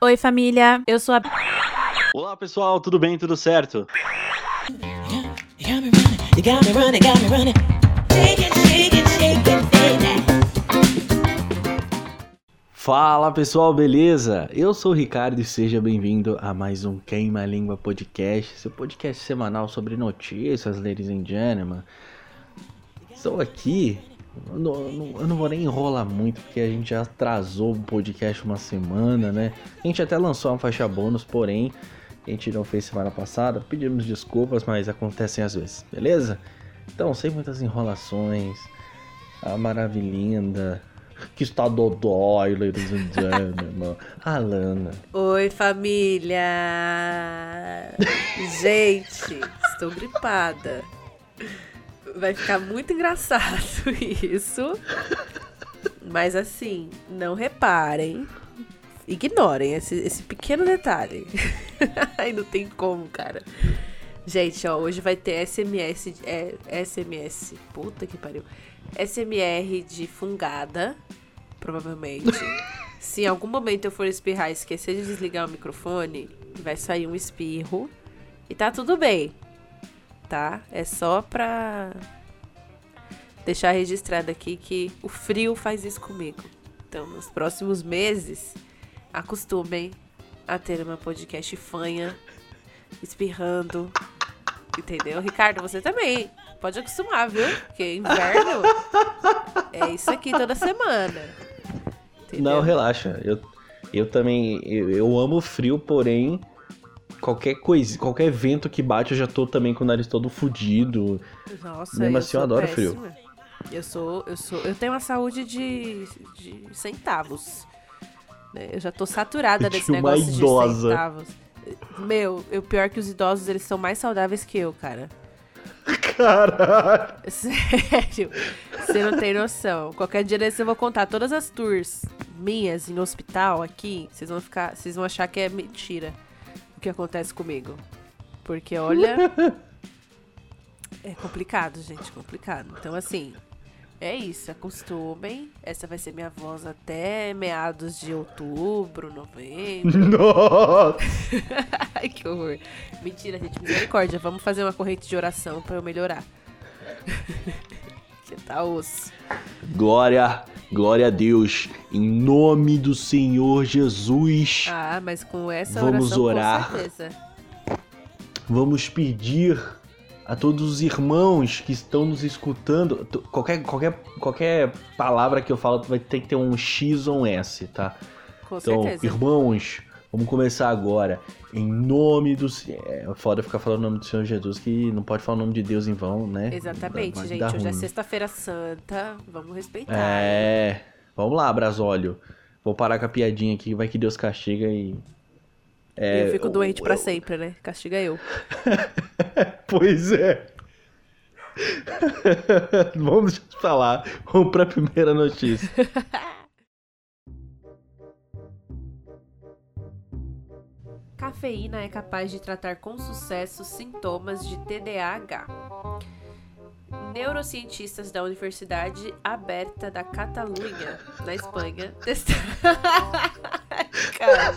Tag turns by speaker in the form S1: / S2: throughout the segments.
S1: Oi, família. Eu sou a.
S2: Olá, pessoal, tudo bem? Tudo certo? Fala pessoal, beleza? Eu sou o Ricardo e seja bem-vindo a mais um Queima Língua Podcast, seu podcast semanal sobre notícias, ladies and gentlemen. Estou aqui, eu não, eu não vou nem enrolar muito porque a gente já atrasou o podcast uma semana, né? A gente até lançou uma faixa bônus, porém a gente não fez semana passada, pedimos desculpas, mas acontecem às vezes, beleza? Então, sem muitas enrolações, a maravilhinda que está dodói, ladies and gentlemen, Alana.
S3: Oi, família! Gente, estou gripada. Vai ficar muito engraçado isso. Mas assim, não reparem. Ignorem esse, esse pequeno detalhe. Ai, não tem como, cara. Gente, ó, hoje vai ter SMS. É, SMS. Puta que pariu. SMR de fungada, provavelmente. Se em algum momento eu for espirrar e esquecer de desligar o microfone, vai sair um espirro. E tá tudo bem. Tá? É só pra deixar registrado aqui que o frio faz isso comigo. Então, nos próximos meses, acostumem a ter uma podcast fanha, espirrando. Entendeu? Ricardo, você também. Pode acostumar, viu? Porque inverno é isso aqui toda semana. Entendeu?
S2: Não, relaxa. Eu, eu também. Eu, eu amo frio, porém. Qualquer coisa, qualquer vento que bate, eu já tô também com o nariz todo fudido.
S3: Nossa,
S2: Mesmo
S3: eu
S2: assim, eu adoro
S3: péssima.
S2: frio.
S3: Eu sou, eu sou, eu tenho uma saúde de, de centavos. né? Eu já tô saturada desse
S2: De uma
S3: negócio
S2: idosa.
S3: de centavos. Meu, o pior é que os idosos, eles são mais saudáveis que eu, cara.
S2: Caralho.
S3: Sério. Você não tem noção. Qualquer dia desse eu vou contar todas as tours minhas em hospital aqui. Vocês vão ficar, vocês vão achar que é mentira o que acontece comigo. Porque olha, é complicado, gente, complicado. Então assim, é isso, acostumem. Essa vai ser minha voz até meados de outubro, novembro.
S2: Nossa.
S3: Ai, que horror. Mentira, gente, misericórdia. Vamos fazer uma corrente de oração pra eu melhorar. que tá osso.
S2: Glória, glória a Deus. Em nome do Senhor Jesus.
S3: Ah, mas com essa
S2: Vamos
S3: oração,
S2: orar.
S3: com certeza.
S2: Vamos pedir a todos os irmãos que estão nos escutando. Qualquer, qualquer, qualquer palavra que eu falo vai ter que ter um X ou um S, tá?
S3: Com
S2: Então,
S3: certeza.
S2: irmãos, vamos começar agora. Em nome do. É foda ficar falando o nome do Senhor Jesus, que não pode falar o nome de Deus em vão, né?
S3: Exatamente,
S2: Vai
S3: gente. Hoje é sexta-feira santa. Vamos respeitar.
S2: É. Vamos lá, Brasólio. Vou parar com a piadinha aqui, vai que Deus castiga e. É,
S3: eu fico doente pra
S2: eu-
S3: sempre, né? Castiga eu.
S2: Pois é. Vamos falar. Vamos pra primeira notícia.
S3: Cafeína é capaz de tratar com sucesso sintomas de TDAH. Neurocientistas da Universidade Aberta da Catalunha, na Espanha, testaram. cara,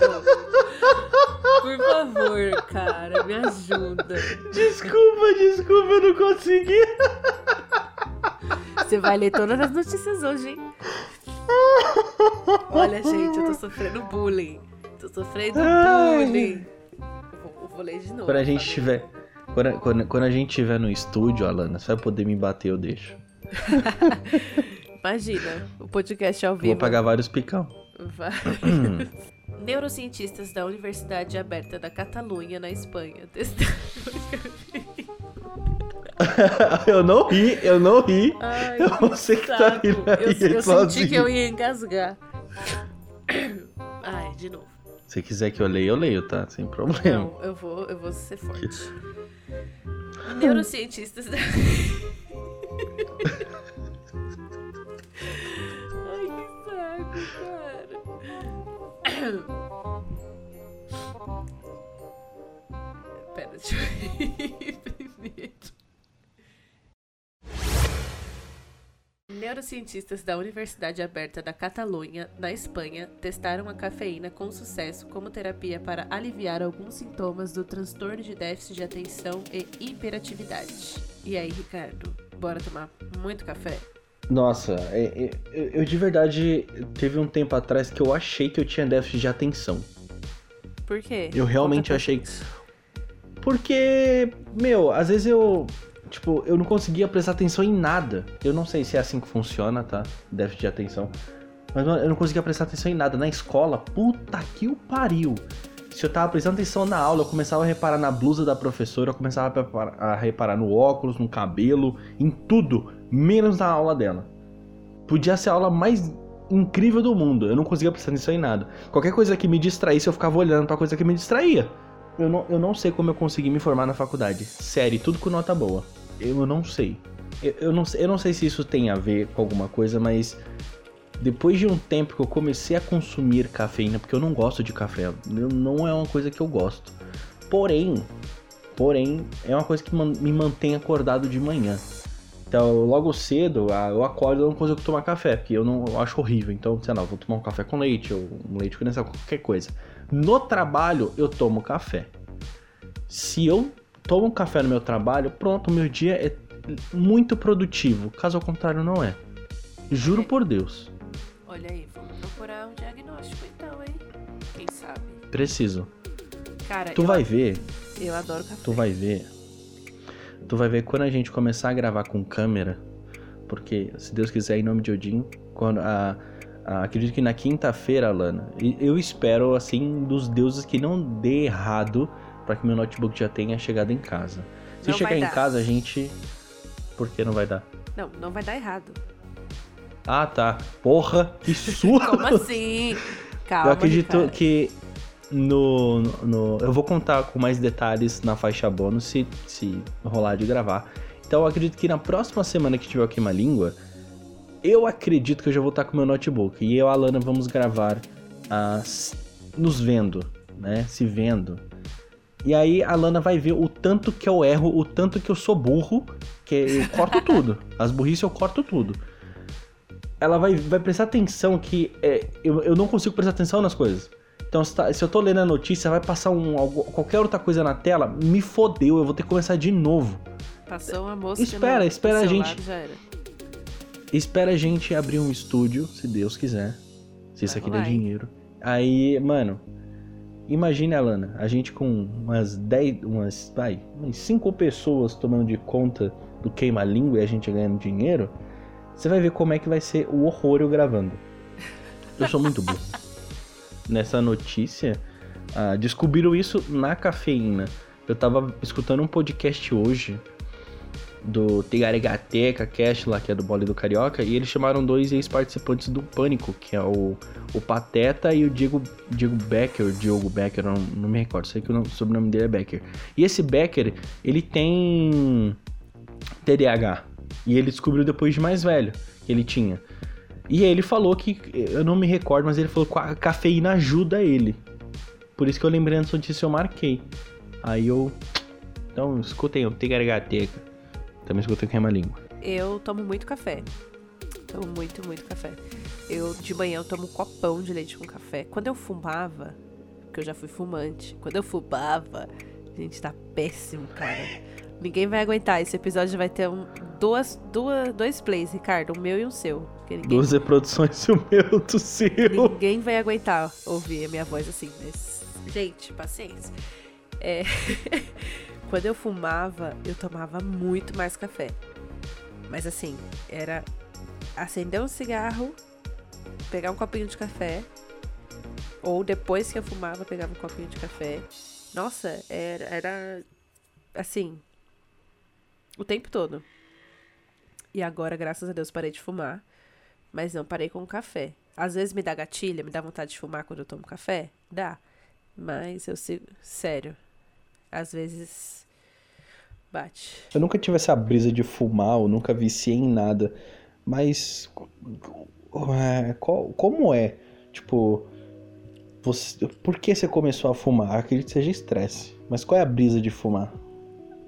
S3: por favor, cara, me ajuda.
S2: Desculpa, desculpa, eu não consegui.
S3: Você vai ler todas as notícias hoje, hein? Olha, gente, eu tô sofrendo bullying. Tô sofrendo
S2: Ai.
S3: bullying. Vou, ler de novo.
S2: Quando a gente
S3: tá?
S2: tiver. Quando, quando, quando a gente estiver no estúdio, Alana, você vai poder me bater, eu deixo.
S3: Imagina, o podcast ao vivo.
S2: Vou pagar vários picão.
S3: Vai. Neurocientistas da Universidade Aberta da Catalunha, na Espanha, testaram.
S2: eu não ri, eu não ri.
S3: Ai,
S2: Eu não sei que tá rindo
S3: Eu, eu senti que eu ia engasgar. Ai, de novo.
S2: Se quiser que eu leia, eu leio, tá? Sem problema.
S3: Não, eu vou, eu vou ser forte. Neurocientistas da. Ai, que saco, cara. Pera, deixa eu ir primeiro. Neurocientistas da Universidade Aberta da Catalunha, na Espanha, testaram a cafeína com sucesso como terapia para aliviar alguns sintomas do transtorno de déficit de atenção e hiperatividade. E aí, Ricardo, bora tomar muito café?
S2: Nossa, é, é, eu de verdade teve um tempo atrás que eu achei que eu tinha déficit de atenção.
S3: Por quê?
S2: Eu realmente achei. Porque, meu, às vezes eu tipo, eu não conseguia prestar atenção em nada. Eu não sei se é assim que funciona, tá? Déficit de atenção. Mas eu não conseguia prestar atenção em nada. Na escola, puta que o pariu. Se eu tava prestando atenção na aula, eu começava a reparar na blusa da professora, eu começava a reparar no óculos, no cabelo, em tudo, menos na aula dela. Podia ser a aula mais incrível do mundo, eu não conseguia prestar atenção em nada. Qualquer coisa que me distraísse, eu ficava olhando pra coisa que me distraía. Eu não, eu não sei como eu consegui me formar na faculdade. Sério, tudo com nota boa. Eu não sei. Eu, eu, não, eu não sei se isso tem a ver com alguma coisa, mas depois de um tempo que eu comecei a consumir cafeína, porque eu não gosto de café, não é uma coisa que eu gosto. Porém, porém, é uma coisa que me mantém acordado de manhã. Então, logo cedo, eu acordo e não consigo tomar café, porque eu não eu acho horrível. Então, sei lá, vou tomar um café com leite, ou um leite condensado, qualquer coisa. No trabalho, eu tomo café. Se eu tomo um café no meu trabalho, pronto, o meu dia é muito produtivo. Caso ao contrário, não é. Juro por Deus.
S3: Olha aí, vamos procurar um diagnóstico então, hein? Quem sabe?
S2: Preciso.
S3: Cara,
S2: tu vai ver.
S3: Eu adoro café.
S2: Tu vai ver. Tu vai ver quando a gente começar a gravar com câmera. Porque, se Deus quiser, em nome de Odin, quando a, a acredito que na quinta-feira, Lana, eu espero, assim, dos deuses que não dê errado para que meu notebook já tenha chegado em casa. Se não chegar em casa, a gente. Por que não vai dar?
S3: Não, não vai dar errado.
S2: Ah, tá. Porra, que surto!
S3: Como assim? Calma.
S2: Eu acredito que no, no. Eu vou contar com mais detalhes na faixa bônus se, se rolar de gravar. Então eu acredito que na próxima semana que tiver o Queima Língua, eu acredito que eu já vou estar com meu notebook. E eu e a Alana vamos gravar as, nos vendo, né? Se vendo. E aí a Lana vai ver o tanto que eu erro, o tanto que eu sou burro, que eu corto tudo. As burrices eu corto tudo. Ela vai, vai prestar atenção que é, eu, eu não consigo prestar atenção nas coisas. Então, se, tá, se eu tô lendo a notícia, vai passar um, qualquer outra coisa na tela, me fodeu, eu vou ter que começar de novo.
S3: Passou uma moça
S2: Espera, espera a gente. Espera a gente abrir um estúdio, se Deus quiser. Se isso aqui der dinheiro. Aí, mano, Imagine, Alana, a gente com umas 10, umas, vai, umas 5 pessoas tomando de conta do queima-língua e a gente ganhando dinheiro. Você vai ver como é que vai ser o horror eu gravando. Eu sou muito burro. Nessa notícia, ah, descobriram isso na cafeína. Eu tava escutando um podcast hoje do Tigarigateca Cast lá, que é do Bole do Carioca, e eles chamaram dois ex-participantes do Pânico, que é o, o Pateta e o Diego, Diego Becker, Diogo Becker, não, não me recordo, sei que o, sobrenome dele é Becker. E esse Becker, ele tem TDAH, e ele descobriu depois de mais velho que ele tinha. E ele falou que, eu não me recordo, mas ele falou que a cafeína ajuda ele. Por isso que eu lembrei antes notícia eu marquei. Aí eu. Então, escutem o Tigarigateca. Também escutei queima língua.
S3: Eu tomo muito café. Tomo muito, muito café. Eu, de manhã, eu tomo um copão de leite com café. Quando eu fumava, porque eu já fui fumante, quando eu fumava, gente, tá péssimo, cara. Ninguém vai aguentar. Esse episódio vai ter um, duas, duas, dois plays, Ricardo, o meu e o seu.
S2: Ninguém... Duas reproduções e o meu do seu.
S3: Ninguém vai aguentar ouvir a minha voz assim, mas. Gente, paciência. É. Quando eu fumava, eu tomava muito mais café. Mas assim, era acender um cigarro, pegar um copinho de café, ou depois que eu fumava, pegava um copinho de café. Nossa, era, era assim, o tempo todo. E agora, graças a Deus, parei de fumar, mas não parei com o café. Às vezes me dá gatilha, me dá vontade de fumar quando eu tomo café? Dá. Mas eu sigo. Sério. Às vezes Bate.
S2: Eu nunca tive essa brisa de fumar, eu nunca viciei em nada. Mas. É, como é? Tipo. Você, por que você começou a fumar? Acredito que seja estresse. Mas qual é a brisa de fumar?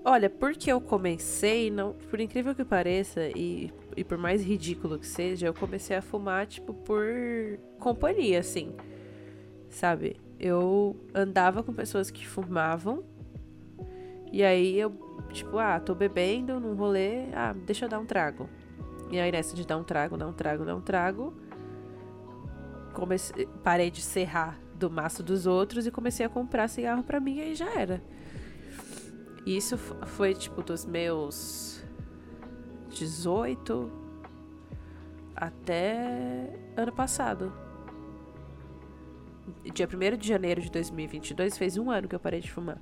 S3: Olha, porque eu comecei, não, por incrível que pareça, e, e por mais ridículo que seja, eu comecei a fumar, tipo, por companhia, assim. Sabe? Eu andava com pessoas que fumavam. E aí eu, tipo, ah, tô bebendo num rolê, ah, deixa eu dar um trago. E aí nessa de dar um trago, dar um trago, dar um trago, comecei, parei de serrar do maço dos outros e comecei a comprar cigarro para mim e aí já era. E isso foi tipo dos meus 18 até ano passado. Dia 1 de janeiro de 2022 fez um ano que eu parei de fumar.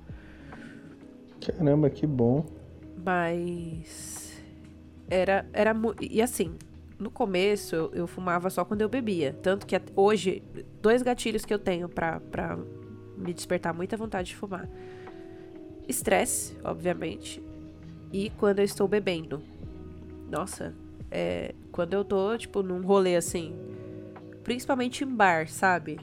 S2: Caramba, que bom.
S3: Mas. Era. era e assim, no começo eu, fumava só quando eu bebia. Tanto que hoje, dois gatilhos que eu tenho pra me despertar muita vontade de fumar estresse, obviamente, e quando eu estou bebendo. Nossa, é, quando eu tô, tipo, num rolê assim, principalmente em bar, sabe?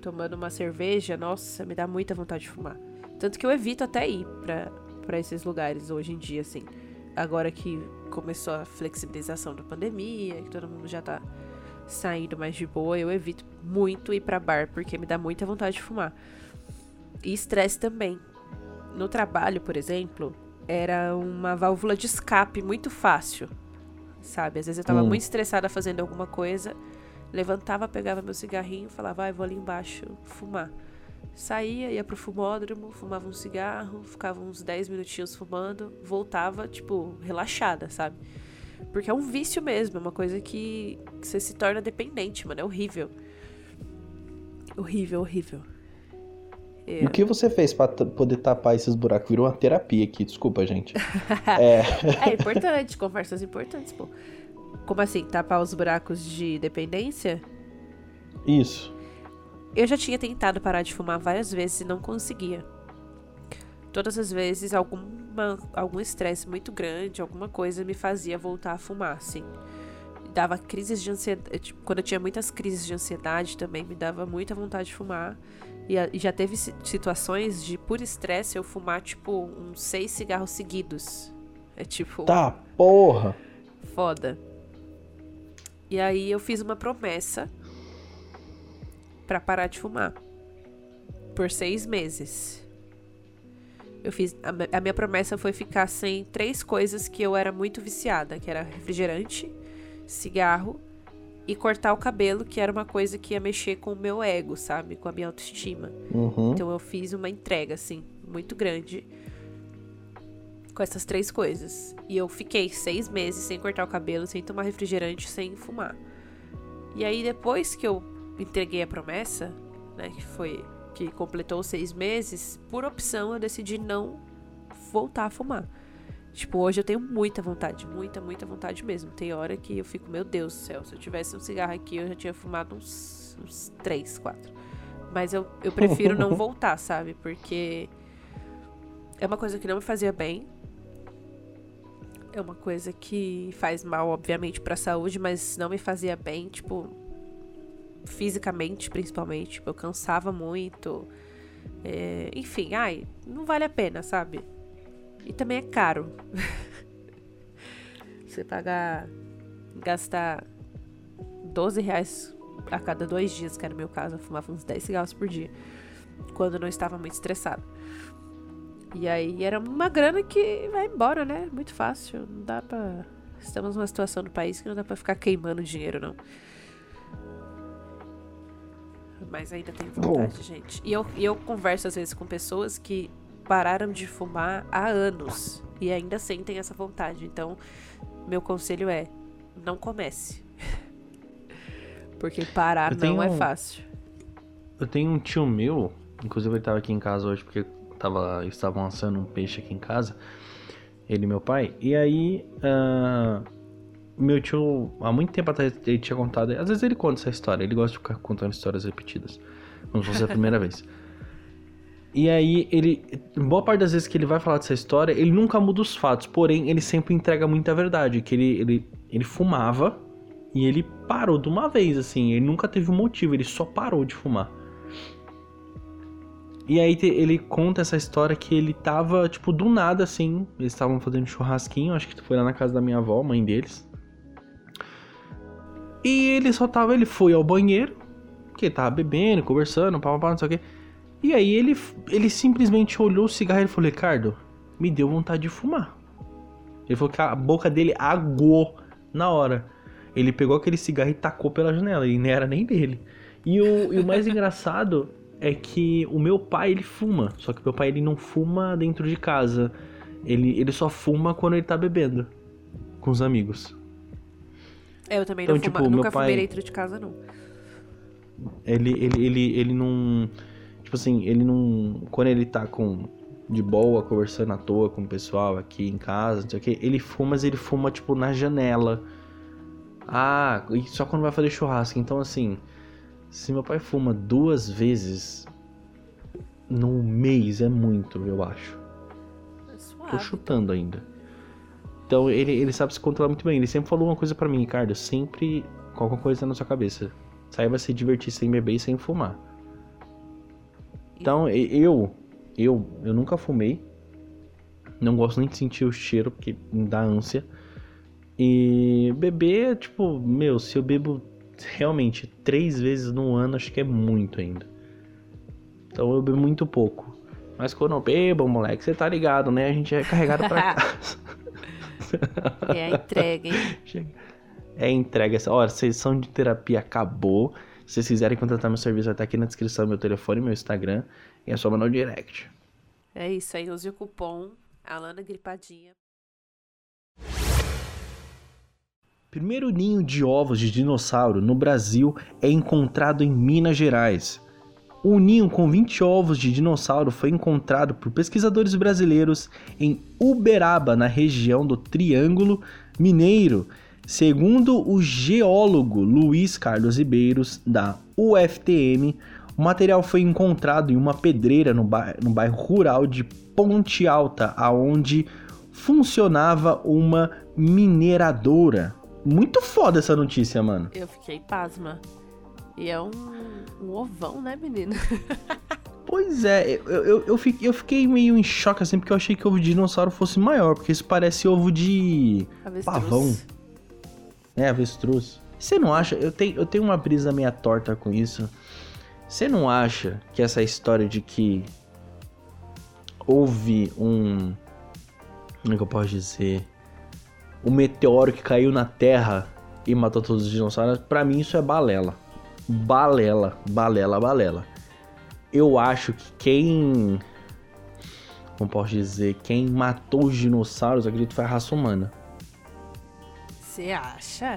S3: Tomando uma cerveja, nossa, me dá muita vontade de fumar. Tanto que eu evito até ir pra, pra esses lugares hoje em dia, assim. Agora que começou a flexibilização da pandemia, que todo mundo já tá saindo mais de boa, eu evito muito ir pra bar, porque me dá muita vontade de fumar. E estresse também no trabalho, por exemplo, era uma válvula de escape muito fácil. Sabe? Às vezes eu tava hum. muito estressada fazendo alguma coisa, levantava, pegava meu cigarrinho, falava, ah, vou ali embaixo fumar. Saía, ia pro fumódromo, fumava um cigarro, ficava uns 10 minutinhos fumando, voltava, tipo, relaxada, sabe? Porque é um vício mesmo, é uma coisa que, você se torna dependente, mano. É horrível. Horrível, horrível.
S2: É. O que você fez para poder tapar esses buracos? Virou uma terapia aqui, desculpa, gente. é...
S3: é importante, conversas importantes, pô. Como assim, tapar os buracos de dependência?
S2: Isso.
S3: Eu já tinha tentado parar de fumar várias vezes e não conseguia. Todas as vezes, alguma, algum estresse muito grande, alguma coisa me fazia voltar a fumar, assim. Dava crises de ansiedade. Tipo, quando eu tinha muitas crises de ansiedade também, me dava muita vontade de fumar. E, e já teve situações de, por estresse, eu fumar, tipo, uns seis cigarros seguidos. É tipo.
S2: Tá, porra!
S3: Foda. E aí eu fiz uma promessa para parar de fumar. Por seis meses. Eu fiz. A, a minha promessa foi ficar sem três coisas que eu era muito viciada, que era refrigerante, cigarro e cortar o cabelo, que era uma coisa que ia mexer com o meu ego, sabe? Com a minha autoestima.
S2: Uhum.
S3: Então eu fiz uma entrega, assim, muito grande com essas três coisas. E eu fiquei seis meses sem cortar o cabelo, sem tomar refrigerante, sem fumar. E aí depois que eu entreguei a promessa, né, que foi que completou seis meses, por opção eu decidi não voltar a fumar. Tipo, hoje eu tenho muita vontade, muita, muita vontade mesmo. Tem hora que eu fico, meu Deus do céu, se eu tivesse um cigarro aqui, eu já tinha fumado uns, uns três, quatro. Mas eu, eu prefiro não voltar, sabe? Porque é uma coisa que não me fazia bem. É uma coisa que faz mal, obviamente, pra saúde, mas não me fazia bem, tipo, fisicamente, principalmente. Tipo, eu cansava muito. É, enfim, ai, não vale a pena, sabe? E também é caro. Você pagar. gastar 12 reais a cada dois dias, que era o meu caso. Eu fumava uns 10 cigarros por dia. Quando eu não estava muito estressado. E aí era uma grana que vai embora, né? Muito fácil. Não dá pra. Estamos numa situação no país que não dá pra ficar queimando dinheiro, não. Mas ainda tem vontade, Bom. gente. E eu, e eu converso às vezes com pessoas que pararam de fumar há anos e ainda sentem essa vontade. Então, meu conselho é: não comece. porque parar não é fácil.
S2: Eu tenho um tio meu, inclusive ele estava aqui em casa hoje porque tava, estavam assando um peixe aqui em casa, ele e meu pai. E aí, uh, meu tio, há muito tempo atrás, ele tinha contado. Às vezes ele conta essa história, ele gosta de ficar contando histórias repetidas, como se fosse a primeira vez. E aí, ele. Boa parte das vezes que ele vai falar dessa história, ele nunca muda os fatos, porém, ele sempre entrega muita verdade. Que ele, ele, ele fumava e ele parou de uma vez, assim. Ele nunca teve um motivo, ele só parou de fumar. E aí ele conta essa história que ele tava, tipo, do nada assim. Eles estavam fazendo churrasquinho, acho que foi lá na casa da minha avó, mãe deles. E ele só tava, ele foi ao banheiro, que tava bebendo, conversando, papapá, não sei o quê. E aí ele, ele simplesmente olhou o cigarro e falou: Ricardo, me deu vontade de fumar. Ele falou que a boca dele aguou na hora. Ele pegou aquele cigarro e tacou pela janela, e não era nem dele. E o, e o mais engraçado é que o meu pai ele fuma, só que meu pai ele não fuma dentro de casa. Ele, ele só fuma quando ele tá bebendo com os amigos.
S3: É, eu também então, não tipo, fuma, nunca pai, fumei dentro de casa não.
S2: Ele, ele, ele, ele não. Tipo assim, ele não. Quando ele tá com. De boa, conversando à toa com o pessoal aqui em casa, não sei o que, ele fuma, mas ele fuma, tipo, na janela. Ah, e só quando vai fazer churrasco. Então, assim, se meu pai fuma duas vezes no mês, é muito, eu acho. É Tô chutando ainda. Então, ele, ele sabe se controlar muito bem. Ele sempre falou uma coisa para mim, Ricardo, sempre qualquer coisa na sua cabeça. Saiba se divertir sem beber e sem fumar. Então, eu, eu, eu nunca fumei. Não gosto nem de sentir o cheiro, porque me dá ânsia. E beber, tipo, meu, se eu bebo realmente três vezes no ano acho que é muito ainda. Então eu bebo muito pouco. Mas quando eu bebo, moleque, você tá ligado, né? A gente é carregado pra casa.
S3: É a entrega, hein?
S2: É a entrega. Olha, sessão de terapia acabou. Se vocês quiserem contratar meu serviço, vai estar aqui na descrição meu telefone, meu Instagram. E é só mandar o direct.
S3: É isso aí, use o cupom Alana Gripadinha.
S2: primeiro ninho de ovos de dinossauro no Brasil é encontrado em Minas Gerais. O ninho com 20 ovos de dinossauro foi encontrado por pesquisadores brasileiros em Uberaba, na região do Triângulo Mineiro. Segundo o geólogo Luiz Carlos Ribeiros, da UFTM, o material foi encontrado em uma pedreira no bairro, no bairro rural de Ponte Alta, aonde funcionava uma mineradora. Muito foda essa notícia, mano.
S3: Eu fiquei pasma. E é um, um ovão, né, menina?
S2: Pois é, eu, eu, eu, fiquei, eu fiquei meio em choque assim, porque eu achei que o ovo de dinossauro fosse maior, porque isso parece ovo de avestruz. pavão. É, avestruz. Você não acha? Eu tenho, eu tenho uma brisa meia torta com isso. Você não acha que essa história de que houve um. Como é que eu posso dizer? o meteoro que caiu na Terra e matou todos os dinossauros, para mim isso é balela. Balela, balela, balela. Eu acho que quem. Como posso dizer? Quem matou os dinossauros, acredito, foi a raça humana.
S3: Você acha?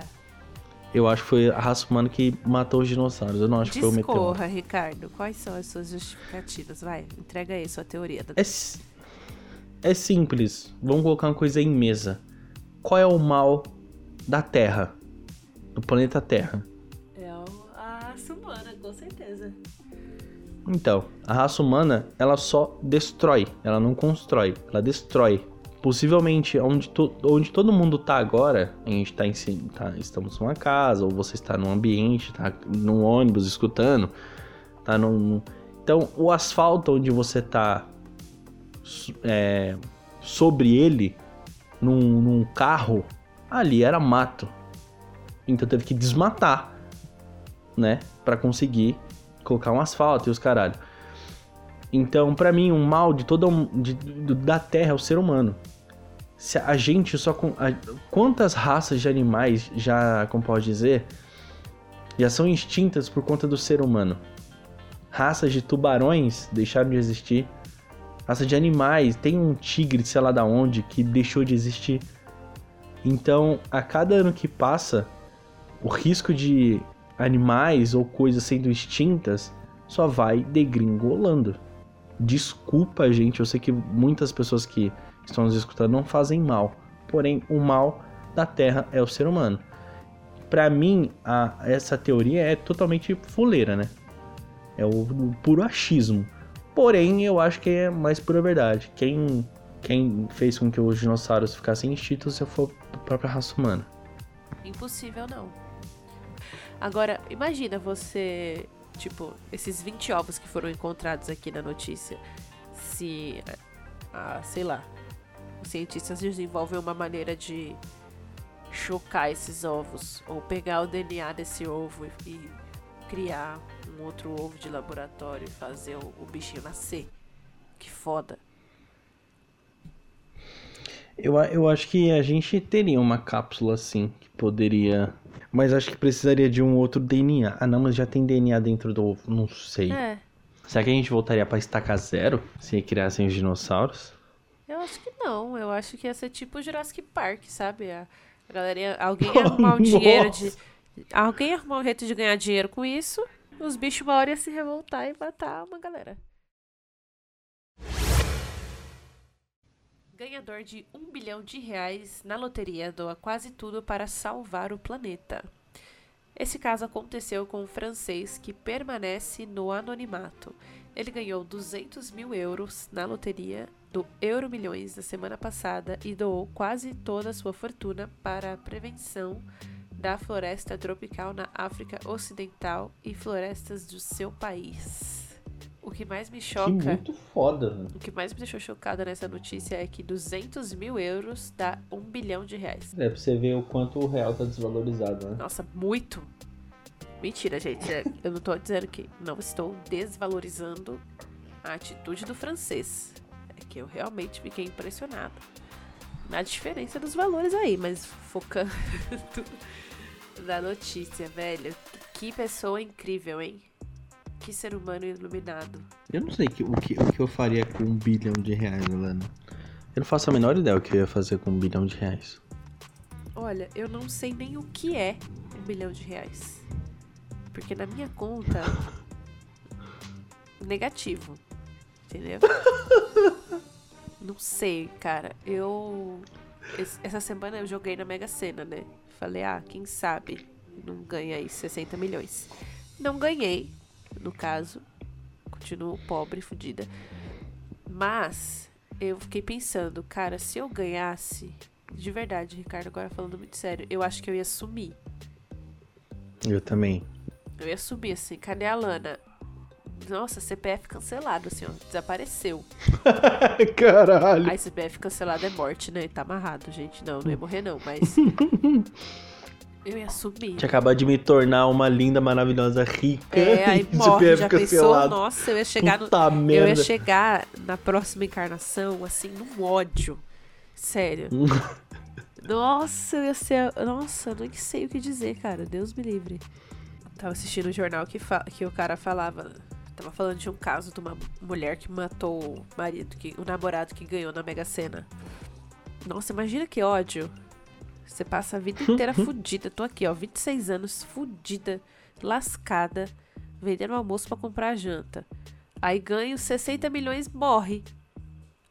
S2: Eu acho que foi a raça humana que matou os dinossauros. Eu não acho
S3: Discorra,
S2: que foi o meteoro.
S3: Ricardo. Quais são as suas justificativas? Vai, entrega aí sua teoria. Da...
S2: É, é simples. Vamos colocar uma coisa em mesa qual é o mal da Terra? Do planeta Terra?
S3: Certeza.
S2: Então, a raça humana, ela só destrói, ela não constrói, ela destrói. Possivelmente, onde, to, onde todo mundo tá agora, a gente tá em tá, estamos numa casa, ou você está num ambiente, tá num ônibus escutando, tá num. Então, o asfalto onde você tá é, sobre ele num, num carro, ali era mato. Então teve que desmatar, né? para conseguir colocar um asfalto e os caralho. Então, para mim, um mal de toda de, da Terra é o ser humano. Se a gente só com a, quantas raças de animais já, como pode dizer, já são extintas por conta do ser humano? Raças de tubarões deixaram de existir raça de animais, tem um tigre, sei lá da onde, que deixou de existir. Então, a cada ano que passa, o risco de animais ou coisas sendo extintas só vai degringolando. Desculpa, gente, eu sei que muitas pessoas que estão nos escutando não fazem mal, porém, o mal da Terra é o ser humano. Para mim, a, essa teoria é totalmente fuleira, né? É o, o puro achismo. Porém, eu acho que é mais pura verdade. Quem, quem fez com que os dinossauros ficassem extintos foi a própria raça humana.
S3: Impossível não. Agora, imagina você tipo, esses 20 ovos que foram encontrados aqui na notícia, se, ah, sei lá, os cientistas desenvolvem uma maneira de chocar esses ovos ou pegar o DNA desse ovo e, e criar um outro ovo de laboratório e fazer o, o bichinho nascer. Que foda.
S2: Eu, eu acho que a gente teria uma cápsula assim que poderia. Mas acho que precisaria de um outro DNA. Ah, não, mas já tem DNA dentro do ovo. Não sei.
S3: É,
S2: Será que a gente voltaria pra estaca zero se criassem os dinossauros?
S3: eu acho que não. Eu acho que ia ser tipo Jurassic Park, sabe? A, a galera ia, alguém ia arrumar um dinheiro de. Alguém ia arrumar um jeito de ganhar dinheiro com isso. Os bichos uma hora iam se revoltar e matar uma galera. Ganhador de um bilhão de reais na loteria doa quase tudo para salvar o planeta. Esse caso aconteceu com um francês que permanece no anonimato. Ele ganhou 200 mil euros na loteria do Euro Milhões na semana passada e doou quase toda a sua fortuna para a prevenção da floresta tropical na África Ocidental e florestas do seu país. O que mais me
S2: Que
S3: choca
S2: muito foda, velho.
S3: o que mais me deixou chocada nessa notícia é que 200 mil euros dá um bilhão de reais.
S2: É pra você ver o quanto o real tá desvalorizado, né?
S3: Nossa, muito! Mentira, gente. é- Eu não tô dizendo que não estou desvalorizando a atitude do francês. É que eu realmente fiquei impressionado na diferença dos valores aí, mas focando na notícia, velho. Que pessoa incrível, hein? Que ser humano iluminado.
S2: Eu não sei que- o, que, o que eu faria com um bilhão de reais, Lana. Eu não faço a menor ideia o que eu ia fazer com um bilhão de reais.
S3: Olha, eu não sei nem o que é um bilhão de reais. Porque na minha conta. negativo. Entendeu? não sei, cara. Eu. es- Essa semana eu joguei na Mega Sena, né? Falei, ah, quem sabe não ganha aí 60 milhões. Não ganhei, no caso. Continuo pobre, fodida. Mas eu fiquei pensando, cara, se eu ganhasse. De verdade, Ricardo, agora falando muito sério, eu acho que eu ia sumir.
S2: Eu também.
S3: Eu ia subir assim, cadê a Lana? Nossa, CPF cancelado, assim, ó, desapareceu.
S2: Caralho.
S3: Aí CPF cancelado é morte, né? Tá amarrado, gente. Não, não ia morrer não, mas. eu ia sumir.
S2: Tinha acabado de me tornar uma linda, maravilhosa, rica.
S3: É, aí morre, já pensou?
S2: cancelado.
S3: Nossa, eu ia chegar no.
S2: Puta
S3: Eu
S2: merda.
S3: ia chegar na próxima encarnação, assim, num ódio. Sério. Nossa, eu ia ser. Nossa, eu nem sei o que dizer, cara. Deus me livre. Tava assistindo um jornal que, fa- que o cara falava. Tava falando de um caso de uma mulher que matou o marido, que, o namorado que ganhou na Mega Sena. Nossa, imagina que ódio. Você passa a vida inteira fudida. Tô aqui, ó, 26 anos, fudida, lascada, vendendo almoço pra comprar janta. Aí ganho 60 milhões, morre.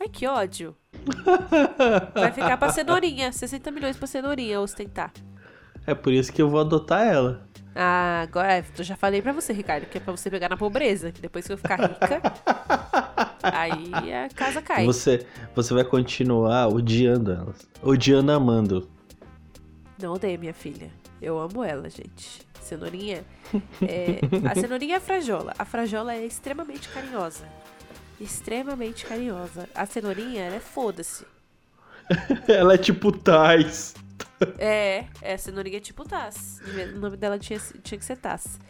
S3: Ai, que ódio. Vai ficar pra cenourinha. 60 milhões pra cenourinha ostentar.
S2: É por isso que eu vou adotar ela.
S3: Ah, agora é, eu já falei pra você, Ricardo, que é pra você pegar na pobreza. que Depois que eu ficar rica, aí a casa cai.
S2: Você, você vai continuar odiando elas. Odiando amando.
S3: Não odeio minha filha. Eu amo ela, gente. Cenourinha. É... A cenourinha é a frajola. A frajola é extremamente carinhosa. Extremamente carinhosa. A cenourinha, ela é foda-se.
S2: Ela é tipo Tais.
S3: É, é a cenourinha é tipo Taz. O nome dela tinha, tinha que ser Taz.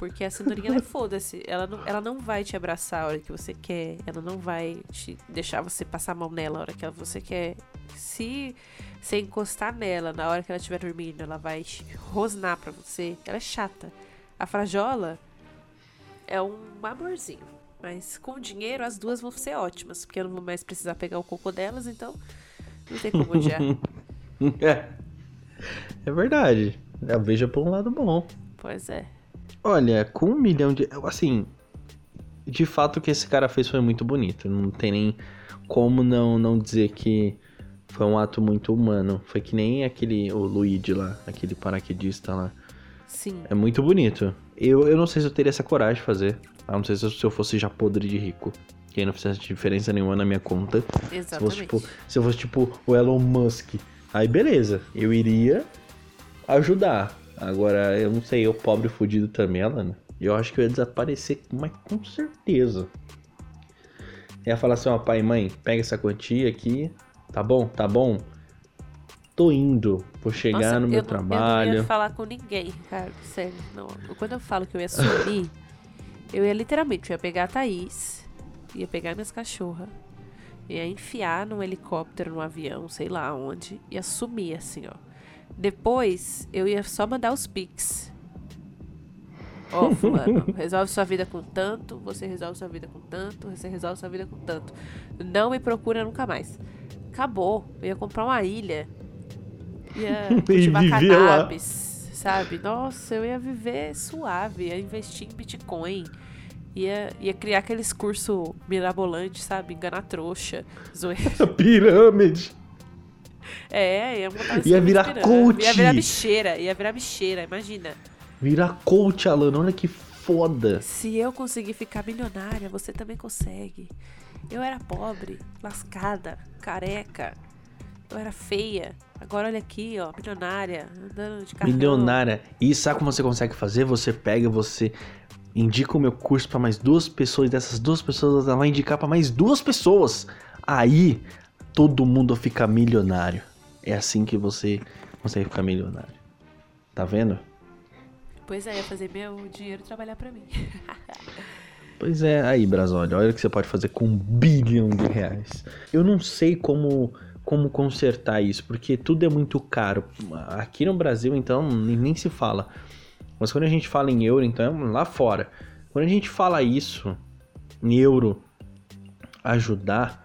S3: Porque a cenourinha ela é foda-se. Ela não, ela não vai te abraçar a hora que você quer. Ela não vai te deixar você passar a mão nela a hora que você quer. Se você encostar nela na hora que ela estiver dormindo, ela vai te rosnar pra você. Ela é chata. A frajola é um amorzinho. Mas com dinheiro as duas vão ser ótimas. Porque eu não vou mais precisar pegar o cocô delas, então não tem como odiar.
S2: É. É verdade. Eu vejo por um lado bom.
S3: pois é.
S2: Olha, com um milhão de. Assim. De fato, o que esse cara fez foi muito bonito. Não tem nem como não, não dizer que foi um ato muito humano. Foi que nem aquele. O Luigi lá, aquele paraquedista lá.
S3: Sim.
S2: É muito bonito. Eu, eu não sei se eu teria essa coragem de fazer. A não ser se eu, se eu fosse já podre de rico. Que aí não fizesse diferença nenhuma na minha conta. Se
S3: Exatamente.
S2: fosse, tipo, se eu fosse tipo o Elon Musk. Aí beleza, eu iria ajudar. Agora, eu não sei, eu pobre fudido também, Alana. Eu acho que eu ia desaparecer, mas com certeza. Ia falar assim, ó, pai e mãe, pega essa quantia aqui, tá bom? Tá bom? Tô indo, vou chegar
S3: Nossa,
S2: no meu
S3: eu
S2: trabalho.
S3: Eu não ia falar com ninguém, cara. Sério, não. Quando eu falo que eu ia sumir, eu ia literalmente, eu ia pegar a Thaís, ia pegar minhas cachorras, ia enfiar num helicóptero, num avião, sei lá onde, ia sumir assim, ó. Depois, eu ia só mandar os pics. Ó, fulano, resolve sua vida com tanto, você resolve sua vida com tanto, você resolve sua vida com tanto. Não me procura nunca mais. Acabou. Eu ia comprar uma ilha. Ia cultivar
S2: viver lá.
S3: cannabis, sabe? Nossa, eu ia viver suave, ia investir em Bitcoin. Ia, ia criar aqueles cursos mirabolantes, sabe? Enganar trouxa, zoeira.
S2: Pirâmide.
S3: É, ia montar um
S2: Ia virar coach.
S3: Ia virar bicheira, ia virar bicheira, imagina.
S2: Virar coach, Alana, olha que foda.
S3: Se eu conseguir ficar milionária, você também consegue. Eu era pobre, lascada, careca. Eu era feia. Agora olha aqui, ó, milionária, andando de carro.
S2: Milionária. E sabe como você consegue fazer? Você pega, você indica o meu curso pra mais duas pessoas, e dessas duas pessoas ela vai indicar pra mais duas pessoas. Aí todo mundo fica milionário. É assim que você consegue ficar milionário. Tá vendo?
S3: Pois é, ia fazer meu dinheiro trabalhar pra mim.
S2: Pois é, aí, Brasólia, olha o que você pode fazer com um bilhão de reais. Eu não sei como como consertar isso, porque tudo é muito caro. Aqui no Brasil, então, nem, nem se fala. Mas quando a gente fala em euro, então, é lá fora. Quando a gente fala isso, em euro, ajudar,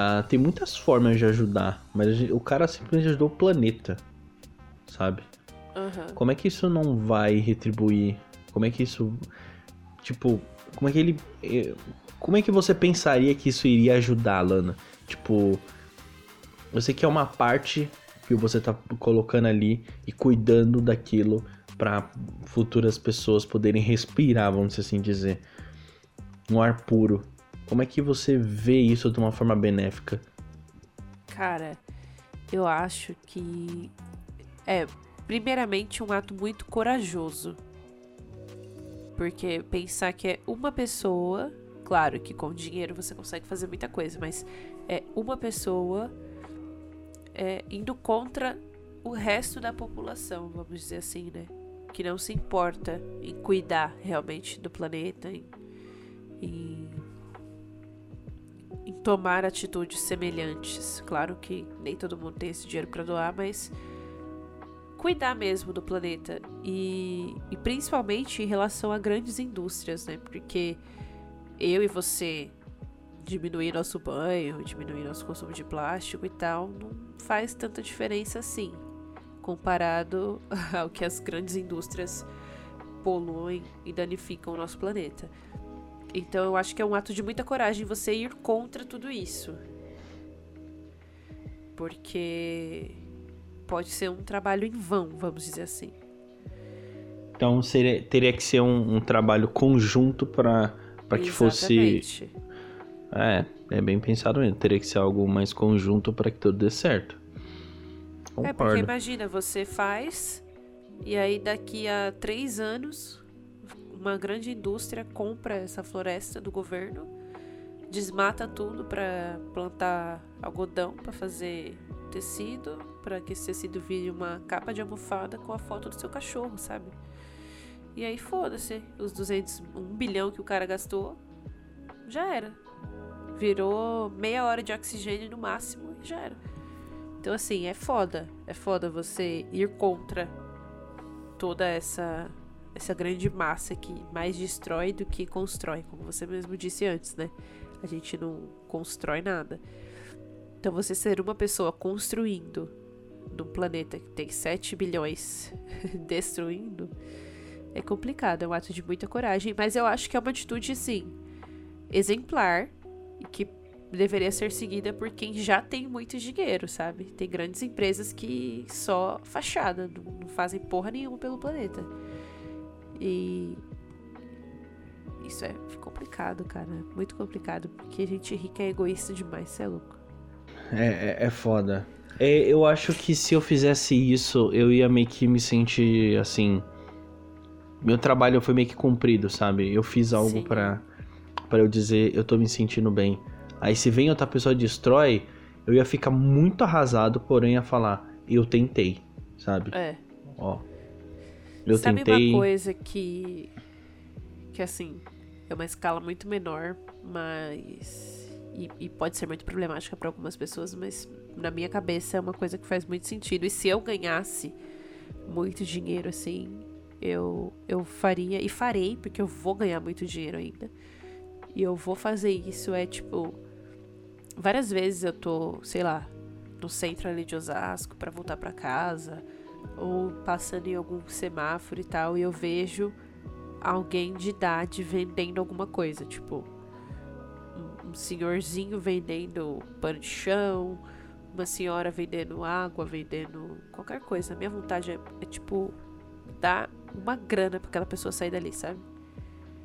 S2: ah, tem muitas formas de ajudar. Mas gente- o cara simplesmente ajudou o planeta, sabe?
S3: Aham.
S2: Como é que isso não vai retribuir? Como é que isso. Tipo, como é que ele. eh, Como é que você pensaria que isso iria ajudar, Lana? Tipo, eu sei que é uma parte que você tá colocando ali e cuidando daquilo para futuras pessoas poderem respirar, vamos assim dizer. Um ar puro. Como é que você vê isso de uma forma benéfica?
S3: Cara, eu acho que é, primeiramente, um ato muito corajoso. Porque pensar que é uma pessoa, claro que com dinheiro você consegue fazer muita coisa, mas é uma pessoa é, indo contra o resto da população, vamos dizer assim, né? Que não se importa em cuidar realmente do planeta, em, em em tomar atitudes semelhantes. Claro que nem todo mundo tem esse dinheiro para doar, mas cuidar mesmo do planeta e, e principalmente em relação a grandes indústrias, né? Porque eu e você diminuir nosso banho, diminuir nosso consumo de plástico e tal, não faz tanta diferença assim, comparado ao que as grandes indústrias poluem e danificam o nosso planeta. Então eu acho que é um ato de muita coragem você ir contra tudo isso. Porque pode ser um trabalho em vão, vamos dizer assim.
S2: Então seria, teria que ser um, um trabalho conjunto para que fosse. É, é bem pensado mesmo. Teria que ser algo mais conjunto para que tudo dê certo.
S3: É porque
S2: Concordo.
S3: imagina, você faz e aí daqui a três anos uma grande indústria compra essa floresta do governo, desmata tudo para plantar algodão para fazer tecido, para que esse tecido vire uma capa de almofada com a foto do seu cachorro, sabe? E aí foda-se, os 200, um bilhão que o cara gastou, já era. Virou meia hora de oxigênio no máximo e já era. Então, assim, é foda. É foda você ir contra toda essa essa grande massa que mais destrói do que constrói, como você mesmo disse antes, né? A gente não constrói nada. Então, você ser uma pessoa construindo num planeta que tem 7 bilhões destruindo é complicado, é um ato de muita coragem, mas eu acho que é uma atitude, assim, exemplar e que deveria ser seguida por quem já tem muito dinheiro, sabe? Tem grandes empresas que só fachada, não fazem porra nenhuma pelo planeta. E isso é complicado, cara, muito complicado, porque a gente rica é egoísta demais, cê é louco.
S2: É, é, é foda. É, eu acho que se eu fizesse isso, eu ia meio que me sentir assim. meu trabalho foi meio que cumprido, sabe? Eu fiz algo para para eu dizer eu tô me sentindo bem. Aí se vem outra pessoa e destrói, eu ia ficar muito arrasado, porém ia falar, eu tentei, sabe?
S3: É.
S2: Ó. Eu
S3: Sabe
S2: tentei.
S3: uma coisa que que assim, é uma escala muito menor, mas e, e pode ser muito problemática para algumas pessoas, mas na minha cabeça é uma coisa que faz muito sentido. E se eu ganhasse muito dinheiro assim, eu eu faria e farei, porque eu vou ganhar muito dinheiro ainda. E eu vou fazer isso é tipo várias vezes eu tô, sei lá, no centro ali de Osasco para voltar para casa ou passando em algum semáforo e tal e eu vejo alguém de idade vendendo alguma coisa, tipo um, senhorzinho vendendo pano de chão, uma senhora vendendo água, vendendo qualquer coisa. A minha vontade é, é tipo dar uma grana pra aquela pessoa sair dali, sabe?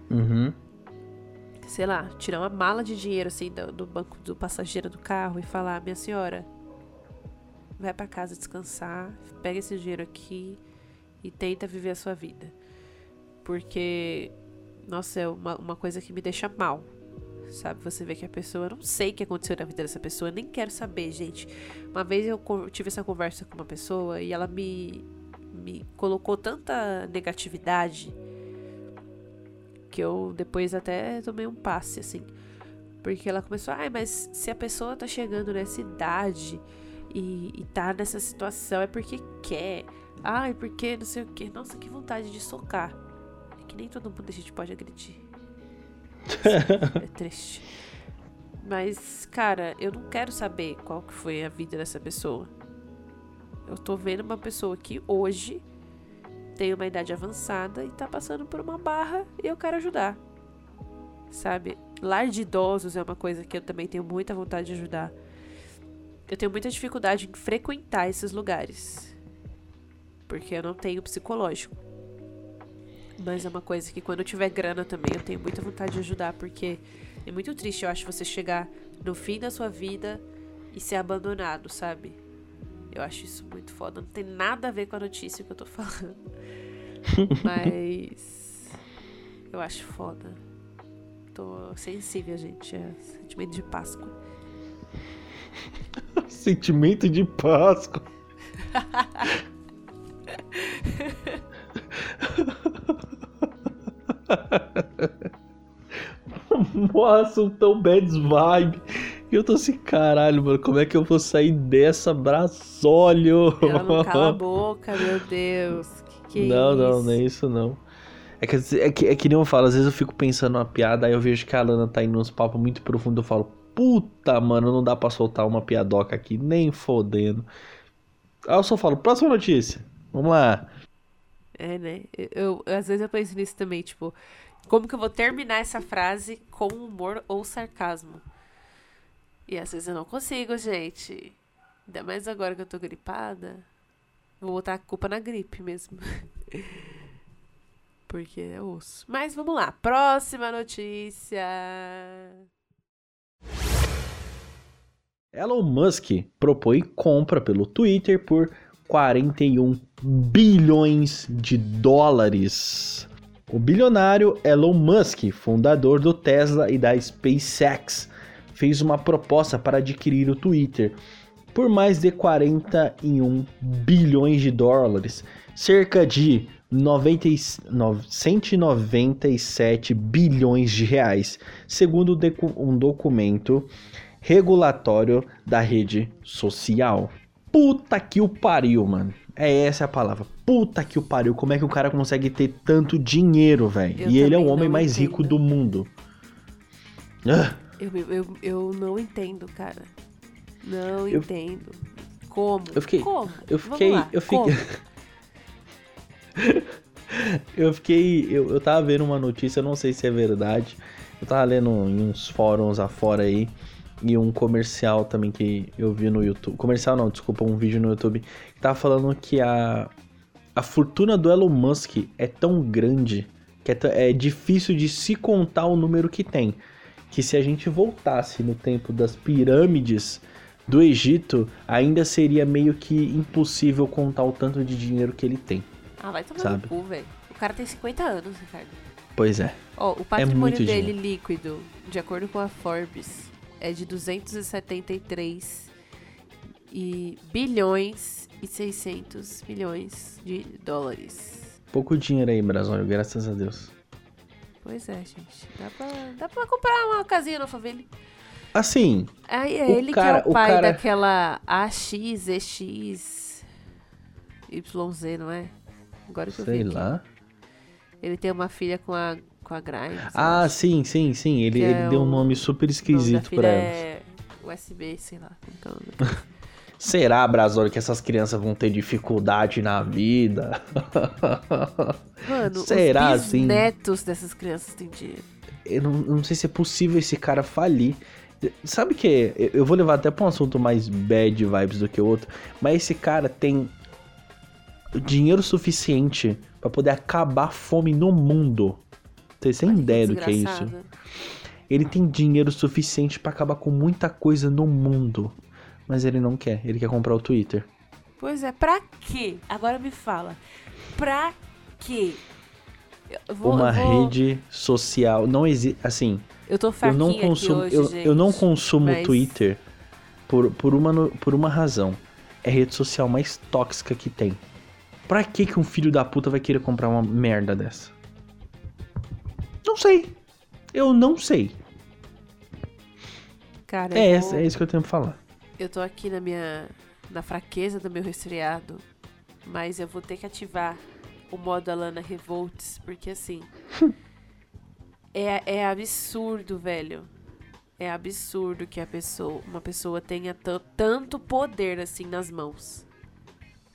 S2: Uhum.
S3: sei lá, tirar uma mala de dinheiro assim do, do banco do passageiro do carro e falar: Minha senhora, vai para casa descansar, pega esse dinheiro aqui e tenta viver a sua vida. Porque, nossa, é uma, uma coisa que me deixa mal. Sabe? Você vê que a pessoa. Eu não sei o que aconteceu na vida dessa pessoa, nem quero saber, gente. Uma vez eu tive essa conversa com uma pessoa e ela me, me colocou tanta negatividade que eu depois até tomei um passe, assim. Porque ela começou, ai, mas se a pessoa tá chegando nessa idade e, e tá nessa situação é porque quer. Ai, porque não sei o que. Nossa, que vontade de socar. É que nem todo mundo a gente pode agredir. é triste. Mas, cara, eu não quero saber qual que foi a vida dessa pessoa. Eu tô vendo uma pessoa que hoje tem uma idade avançada e tá passando por uma barra e eu quero ajudar. Sabe? Lar de idosos é uma coisa que eu também tenho muita vontade de ajudar. Eu tenho muita dificuldade em frequentar esses lugares. Porque eu não tenho psicológico. Mas é uma coisa que quando eu tiver grana também eu tenho muita vontade de ajudar, porque é muito triste, eu acho, você chegar no fim da sua vida e ser abandonado, sabe? Eu acho isso muito foda. Não tem nada a ver com a notícia que eu tô falando. Mas. Eu acho foda. Tô sensível, gente. É sentimento de Páscoa.
S2: Sentimento de Páscoa. Nossa, um tão bad vibe. E eu tô assim, caralho, mano, como é que eu vou sair dessa braçolho?
S3: Ela não cala a boca, meu Deus. Que que é
S2: não, não, não é isso não. É que, é, que, é que nem eu falo, às vezes eu fico pensando uma piada, aí eu vejo que a Lana tá indo uns papos muito profundos, eu falo, puta, mano, não dá pra soltar uma piadoca aqui, nem fodendo. Aí eu só falo, próxima notícia. Vamos lá.
S3: É, né? Eu, eu- às vezes eu penso nisso também, tipo, como que eu vou terminar essa frase com humor ou sarcasmo? E às vezes eu não consigo, gente. Ainda mais agora que eu tô gripada. Vou botar a culpa na gripe mesmo. Porque é osso. Mas vamos lá. Próxima notícia.
S2: Elon Musk propõe compra pelo Twitter por 41 bilhões de dólares. O bilionário Elon Musk, fundador do Tesla e da SpaceX, fez uma proposta para adquirir o Twitter por mais de 41 bilhões de dólares, cerca de 90 e- no- 197 bilhões de reais, segundo um documento regulatório da rede social. Puta que o pariu, mano. É essa a palavra. Puta que o pariu. Como é que o cara consegue ter tanto dinheiro, velho? E ele é o homem mais rico
S3: entendo.
S2: do mundo. Ah,
S3: Eu, eu, eu não entendo, cara. Não
S2: Eu-
S3: entendo. Como?
S2: Eu fiquei-
S3: Como?
S2: eu fiquei- eu fiquei-? eu fiquei. Eu, eu tava vendo uma notícia, não sei se é verdade. Eu tava lendo em uns fóruns afora aí. E um comercial também que eu vi no YouTube. Comercial não, desculpa, um vídeo no YouTube. Que tava falando que a. A fortuna do Elon Musk é tão grande que é, é difícil de se contar o número que tem. Que se a gente voltasse no tempo das pirâmides do Egito, ainda seria meio que impossível contar o tanto de dinheiro que ele tem.
S3: Ah, vai tomar
S2: Sabe?
S3: no cu, velho. O cara tem 50 anos, Ricardo.
S2: Pois é.
S3: Ó, o patrimônio
S2: muito
S3: dele
S2: dinheiro.
S3: líquido, de acordo com a Forbes, é de 273 e bilhões e 600 milhões de dólares.
S2: Pouco dinheiro aí, Brasório, graças a Deus.
S3: Pois é, gente. Dá pra, dá pra comprar uma casinha no favela.
S2: Assim,
S3: Aí é
S2: O
S3: ele
S2: cara-
S3: que é o
S2: o
S3: pai
S2: cara-
S3: daquela AX, EX, YZ, não é? Agora que eu
S2: sei
S3: vi aqui.
S2: lá.
S3: Ele tem uma filha com a, com a Grimes.
S2: Ah,
S3: acho.
S2: sim, sim, sim. Ele,
S3: Que
S2: ele
S3: é
S2: deu um nome super esquisito
S3: filha
S2: pra ela.
S3: é USB, sei lá. como que é o nome.
S2: Será, Brasório, que essas crianças vão ter dificuldade na vida?
S3: Mano,
S2: Será,
S3: os netos dessas crianças têm dinheiro.
S2: eu não, eu não sei se é possível esse cara falir. Sabe que eu- eu vou levar até pra um assunto mais bad vibes do que o outro, mas esse cara tem dinheiro suficiente pra poder acabar a fome no mundo. Vocês têm ideia do que é isso? Ele tem dinheiro suficiente pra acabar com muita coisa no mundo, mas ele não quer. Ele quer comprar o Twitter.
S3: Pois é, pra quê? Agora me fala. Pra quê? Vou,
S2: Uma
S3: vou-
S2: rede social não existe, assim,
S3: Eu tô
S2: eu não consumo,
S3: hoje,
S2: eu,
S3: gente.
S2: eu não consumo
S3: mas-
S2: Twitter por, por, uma, por uma razão. É a rede social mais tóxica que tem. Pra que que um filho da puta vai querer comprar uma merda dessa? Não sei. Eu não sei.
S3: Cara,
S2: É,
S3: vou-
S2: é isso que eu tenho pra falar.
S3: eu tô aqui na minha. na fraqueza do meu resfriado. Mas eu vou ter que ativar o modo Alana Revolts, porque assim. é, é absurdo, velho. É absurdo que a pessoa, uma pessoa tenha tan- tanto poder assim nas mãos.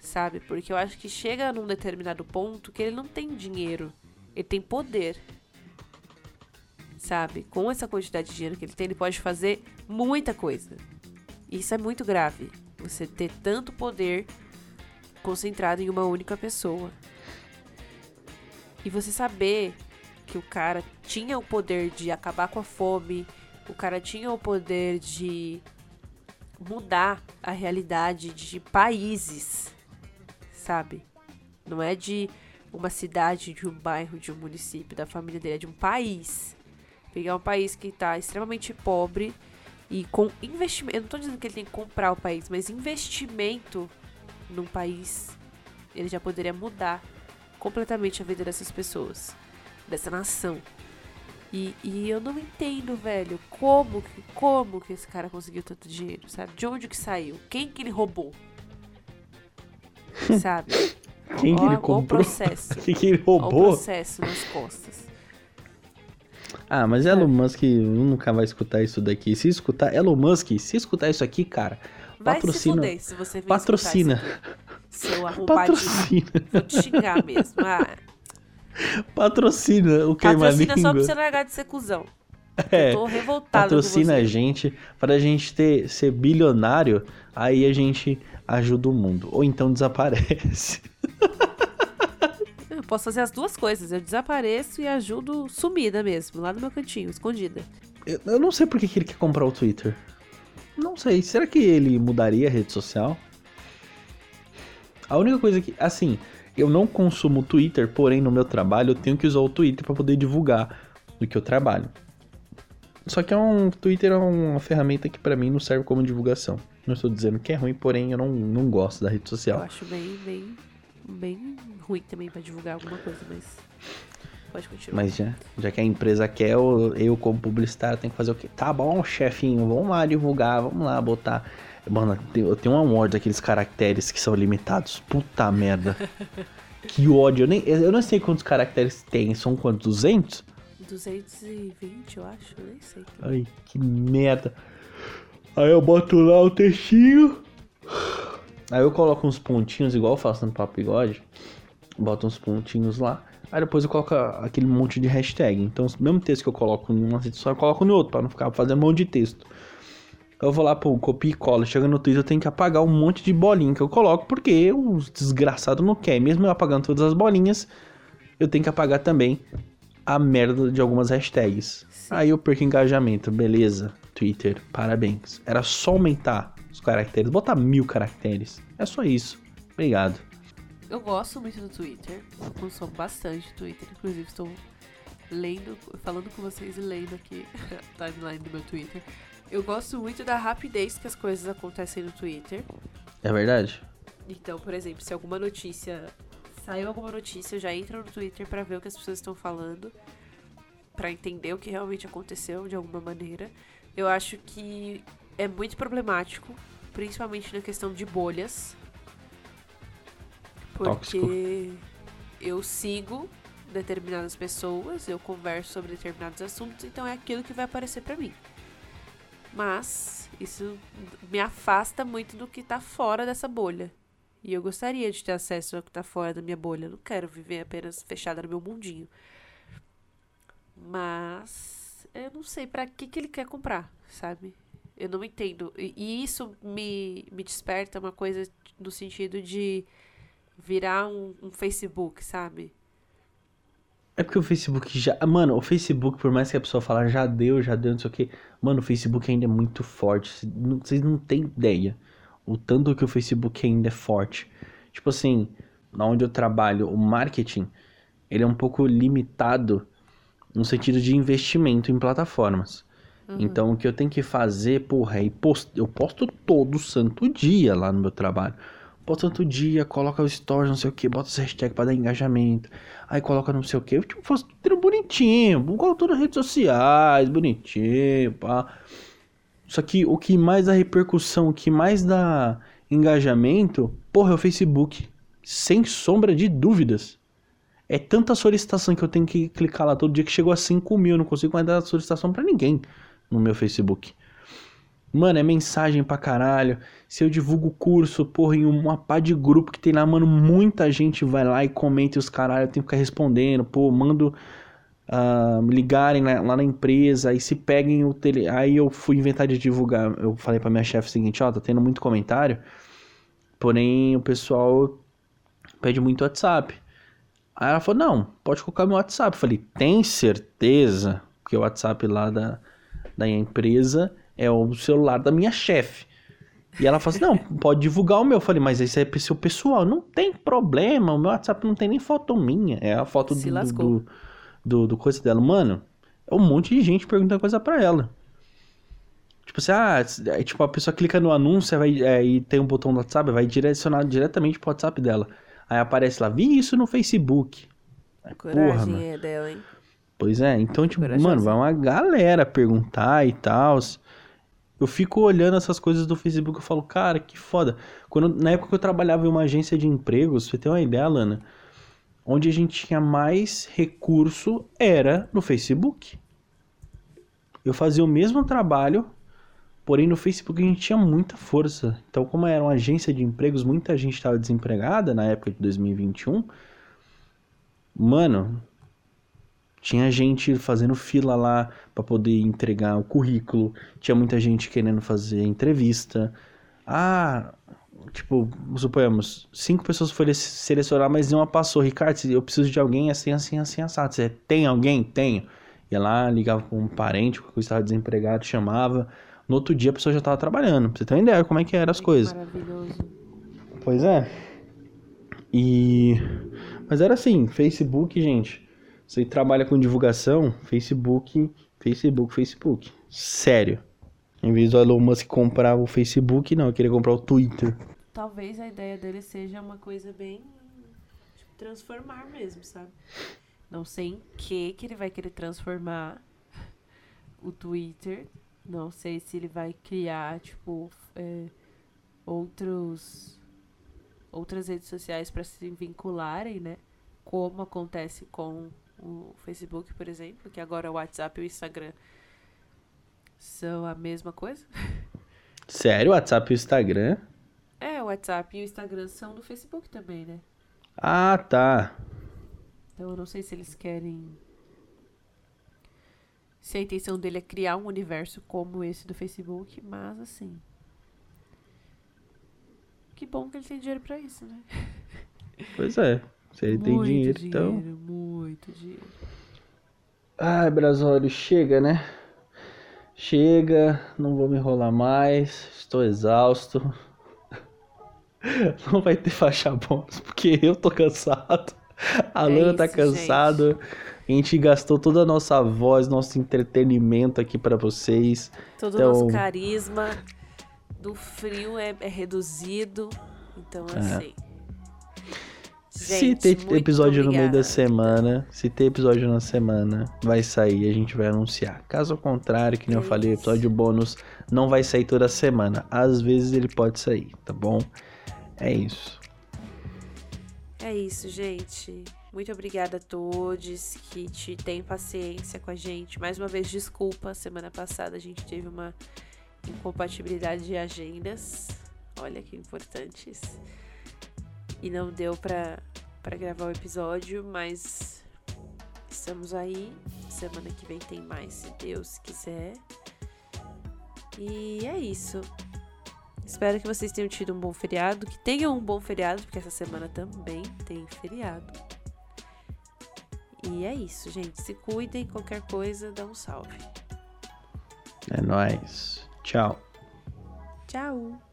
S3: Sabe? Porque eu acho que chega num determinado ponto que ele não tem dinheiro. Ele tem poder. Sabe? Com essa quantidade de dinheiro que ele tem, ele pode fazer muita coisa. Isso é muito grave. Você ter tanto poder concentrado em uma única pessoa. E você saber que o cara tinha o poder de acabar com a fome, o cara tinha o poder de mudar a realidade de países, sabe? Não é de uma cidade, de um bairro, de um município, da família dele, é de um país. Pegar um país que tá extremamente pobre e com investimento. Eu não tô dizendo que ele tem que comprar o país, mas investimento num país, ele já poderia mudar completamente a vida dessas pessoas, dessa nação. E, e eu não entendo, velho, como que, como que esse cara conseguiu tanto dinheiro, sabe? De onde que saiu? Quem que ele roubou? sabe?
S2: Quem que ele
S3: o
S2: comprou?
S3: processo.
S2: Quem que ele
S3: Ó o
S2: roubou?
S3: processo nas costas.
S2: Ah, mas Elon Musk nunca vai escutar isso daqui. Se escutar, Elon Musk, se escutar isso aqui, cara,
S3: Vai
S2: Patrocina-
S3: se fuder se você
S2: patrocina.
S3: Seu arrombadinho.
S2: patrocina,
S3: Vou te xingar mesmo. Ah,
S2: patrocina o queima
S3: patrocina só pra você largar de ser cuzão.
S2: É,
S3: Eu tô revoltada
S2: patrocina a gente pra gente ter ser bilionário, aí a gente ajuda o mundo ou então desaparece.
S3: Eu posso fazer as duas coisas. Eu desapareço e ajudo sumida mesmo, lá no meu cantinho, escondida.
S2: Eu, eu não sei por que que ele quer comprar o Twitter. Não sei, será que ele mudaria a rede social? A única coisa que, assim, eu não consumo Twitter, porém no meu trabalho eu tenho que usar o Twitter pra poder divulgar do que eu trabalho. Só que é um Twitter é uma ferramenta que pra mim não serve como divulgação. Não estou dizendo que é ruim, porém eu não, não gosto da rede
S3: Eu
S2: social.
S3: acho bem, bem, bem ruim também pra divulgar alguma coisa, mas. Pode continuar.
S2: Mas já, já que a empresa quer, eu, eu como publicitário tenho que fazer o quê? Tá bom, chefinho, vamos lá divulgar, vamos lá botar. Mano, tem- eu tenho um award daqueles caracteres que são limitados. Puta merda. que ódio. Eu, nem, eu não sei quantos caracteres tem. São quantos? 200?
S3: 220, eu acho, nem sei.
S2: Ai, que merda. Aí eu boto lá o textinho. Aí eu coloco uns pontinhos, igual eu faço no Papo Bigode. Boto uns pontinhos lá. Aí depois eu coloco aquele monte de hashtag. Então, o mesmo texto que eu coloco em uma social, eu coloco no outro, pra não ficar fazendo um monte de texto. Eu vou lá, pô, copia e cola. Chega no Twitter, eu tenho que apagar um monte de bolinha que eu coloco, porque o desgraçado não quer. Mesmo eu apagando todas as bolinhas, eu tenho que apagar também a merda de algumas hashtags.
S3: Sim.
S2: Aí eu perco engajamento. Beleza, Twitter, parabéns. Era só aumentar os caracteres, botar mil caracteres. É só isso. Obrigado.
S3: eu gosto muito do Twitter. Eu consumo bastante Twitter. Inclusive, estou lendo, falando com vocês e lendo aqui a timeline do meu Twitter. Eu gosto muito da rapidez que as coisas acontecem no Twitter.
S2: É verdade?
S3: Então, por exemplo, se alguma notícia. Saiu alguma notícia, eu já entro no Twitter para ver o que as pessoas estão falando. para entender o que realmente aconteceu de alguma maneira. Eu acho que é muito problemático, principalmente na questão de bolhas. Porque
S2: Tóxico.
S3: eu sigo determinadas pessoas, eu converso sobre determinados assuntos, então é aquilo que vai aparecer pra mim. Mas isso me afasta muito do que tá fora dessa bolha. E eu gostaria de ter acesso ao que tá fora da minha bolha. Eu não quero viver apenas fechada no meu mundinho. Mas eu não sei pra que, que ele quer comprar, sabe? Eu não entendo. E isso me, me desperta uma coisa no sentido de virar um, um Facebook, sabe?
S2: É porque o Facebook já. Mano, o Facebook, por mais que a pessoa fale já deu, já deu, não sei o quê. Mano, o Facebook ainda é muito forte. Vocês não têm ideia. O tanto que o Facebook ainda é forte. Tipo assim, na onde eu trabalho, o marketing, ele é um pouco limitado no sentido de investimento em plataformas. Então o que eu tenho que fazer, porra, é post... eu posto todo santo dia lá no meu trabalho. Posto todo dia, coloca os stories, não sei o que, bota os hashtags pra dar engajamento. Aí coloca não sei o que, eu tipo, faço tudo bonitinho, coloco tudo nas redes sociais, bonitinho, pá. Só que o que mais dá repercussão, o que mais dá engajamento, porra, é o Facebook. Sem sombra de dúvidas. É tanta solicitação que eu tenho que clicar lá todo dia que chegou a 5 mil. Eu não consigo mais dar solicitação pra ninguém no meu Facebook. Mano, é mensagem pra caralho. Se eu divulgo curso, porra, em uma pá de grupo que tem lá, mano, muita gente vai lá e comenta e os caralho, eu tenho que ficar respondendo. Pô, mando ah, me ligarem lá, lá na empresa e se peguem o tele. Aí eu fui inventar de divulgar. Eu falei pra minha chefe o seguinte: ó, tá tendo muito comentário, porém o pessoal pede muito WhatsApp. Aí ela falou: não, pode colocar meu WhatsApp. Eu falei: tem certeza? Porque o WhatsApp lá da, da empresa é o celular da minha chefe. E ela falou assim: não, pode divulgar o meu. Eu falei: mas esse é pro seu pessoal. Não tem problema, o meu WhatsApp não tem nem foto minha. É a foto
S3: Se
S2: do,
S3: lascou.
S2: do, do, do coisa dela. Mano, é um monte de gente perguntando coisa pra ela. Tipo assim, ah, é, tipo, a pessoa clica no anúncio vai, é, e tem um botão do WhatsApp, vai direcionar diretamente pro WhatsApp dela. Aí aparece lá, vi isso no Facebook. Aí, porra,
S3: Coragem
S2: mano.
S3: é dela, hein?
S2: Pois é, então, tipo,
S3: Corajosa.
S2: mano, vai uma galera perguntar e tal. Eu fico olhando essas coisas do Facebook e falo, cara, que foda. Quando, na época que eu trabalhava em uma agência de empregos, você tem uma ideia, Lana? Onde a gente tinha mais recurso era no Facebook. Eu fazia o mesmo trabalho, porém no Facebook a gente tinha muita força. Então, como era uma agência de empregos, muita gente estava desempregada na época de 2021. Mano, tinha gente fazendo fila lá pra poder entregar o currículo. Tinha muita gente querendo fazer entrevista. Ah, tipo, suponhamos, cinco pessoas foram selecionar, mas nenhuma passou. Ricardo, eu preciso de alguém assim, assim, assim, assado. Você tem alguém? Tenho. Ia lá, ligava pra um parente que estava desempregado, chamava. No outro dia a pessoa já tava trabalhando. Pra você ter uma ideia como é que eram as coisas.
S3: Maravilhoso.
S2: Pois é. E. Mas era assim, Facebook, gente. Você trabalha com divulgação, Facebook, Facebook, Facebook. Sério. Em vez do Elon Musk comprar o Facebook, não, eu queria comprar o Twitter.
S3: Talvez a ideia dele seja uma coisa bem. Tipo, transformar mesmo, sabe? Não sei em que que ele vai querer transformar o Twitter. Não sei se ele vai criar, tipo, é, outros. Outras redes sociais para se vincularem, né? Como acontece com o Facebook, por exemplo, que agora o WhatsApp e o Instagram são a mesma coisa.
S2: Sério, WhatsApp e o Instagram?
S3: É, o WhatsApp e o Instagram são do Facebook também, né?
S2: Ah, tá.
S3: Então eu não sei se eles querem. Se a intenção dele é criar um universo como esse do Facebook, mas assim. Que bom que ele tem dinheiro pra isso, né?
S2: Pois é. Se ele tem
S3: muito
S2: dinheiro,
S3: dinheiro,
S2: então.
S3: muito dinheiro.
S2: Ai, Brasólio, chega, né? Chega, não vou me enrolar mais. Estou exausto. Não vai ter faixa bônus, porque eu tô cansado. A
S3: É
S2: Lana tá
S3: isso,
S2: cansada. A gente gastou toda a nossa voz, nosso entretenimento aqui pra vocês.
S3: Todo
S2: Então-
S3: o nosso carisma do frio é, é reduzido. Então, assim.
S2: se
S3: Gente,
S2: ter
S3: muito
S2: episódio no meio da
S3: obrigada.
S2: semana, se ter episódio na semana, vai sair, a gente vai anunciar. Caso contrário, que nem eu
S3: É
S2: falei, o
S3: isso.
S2: episódio bônus não vai sair toda semana. Às vezes ele pode sair, tá bom? É isso.
S3: É isso, gente. Muito obrigada a todos que te têm paciência com a gente. Mais uma vez, desculpa. Semana passada a gente teve uma incompatibilidade de agendas. Olha que importantes. E não deu pra, pra gravar o episódio, mas estamos aí. Semana que vem tem mais, se Deus quiser. E é isso. Espero que vocês tenham tido um bom feriado, que tenham um bom feriado, porque essa semana também tem feriado. E é isso, gente. Se cuidem, qualquer coisa, dá um salve.
S2: É nóis. Tchau.
S3: Tchau!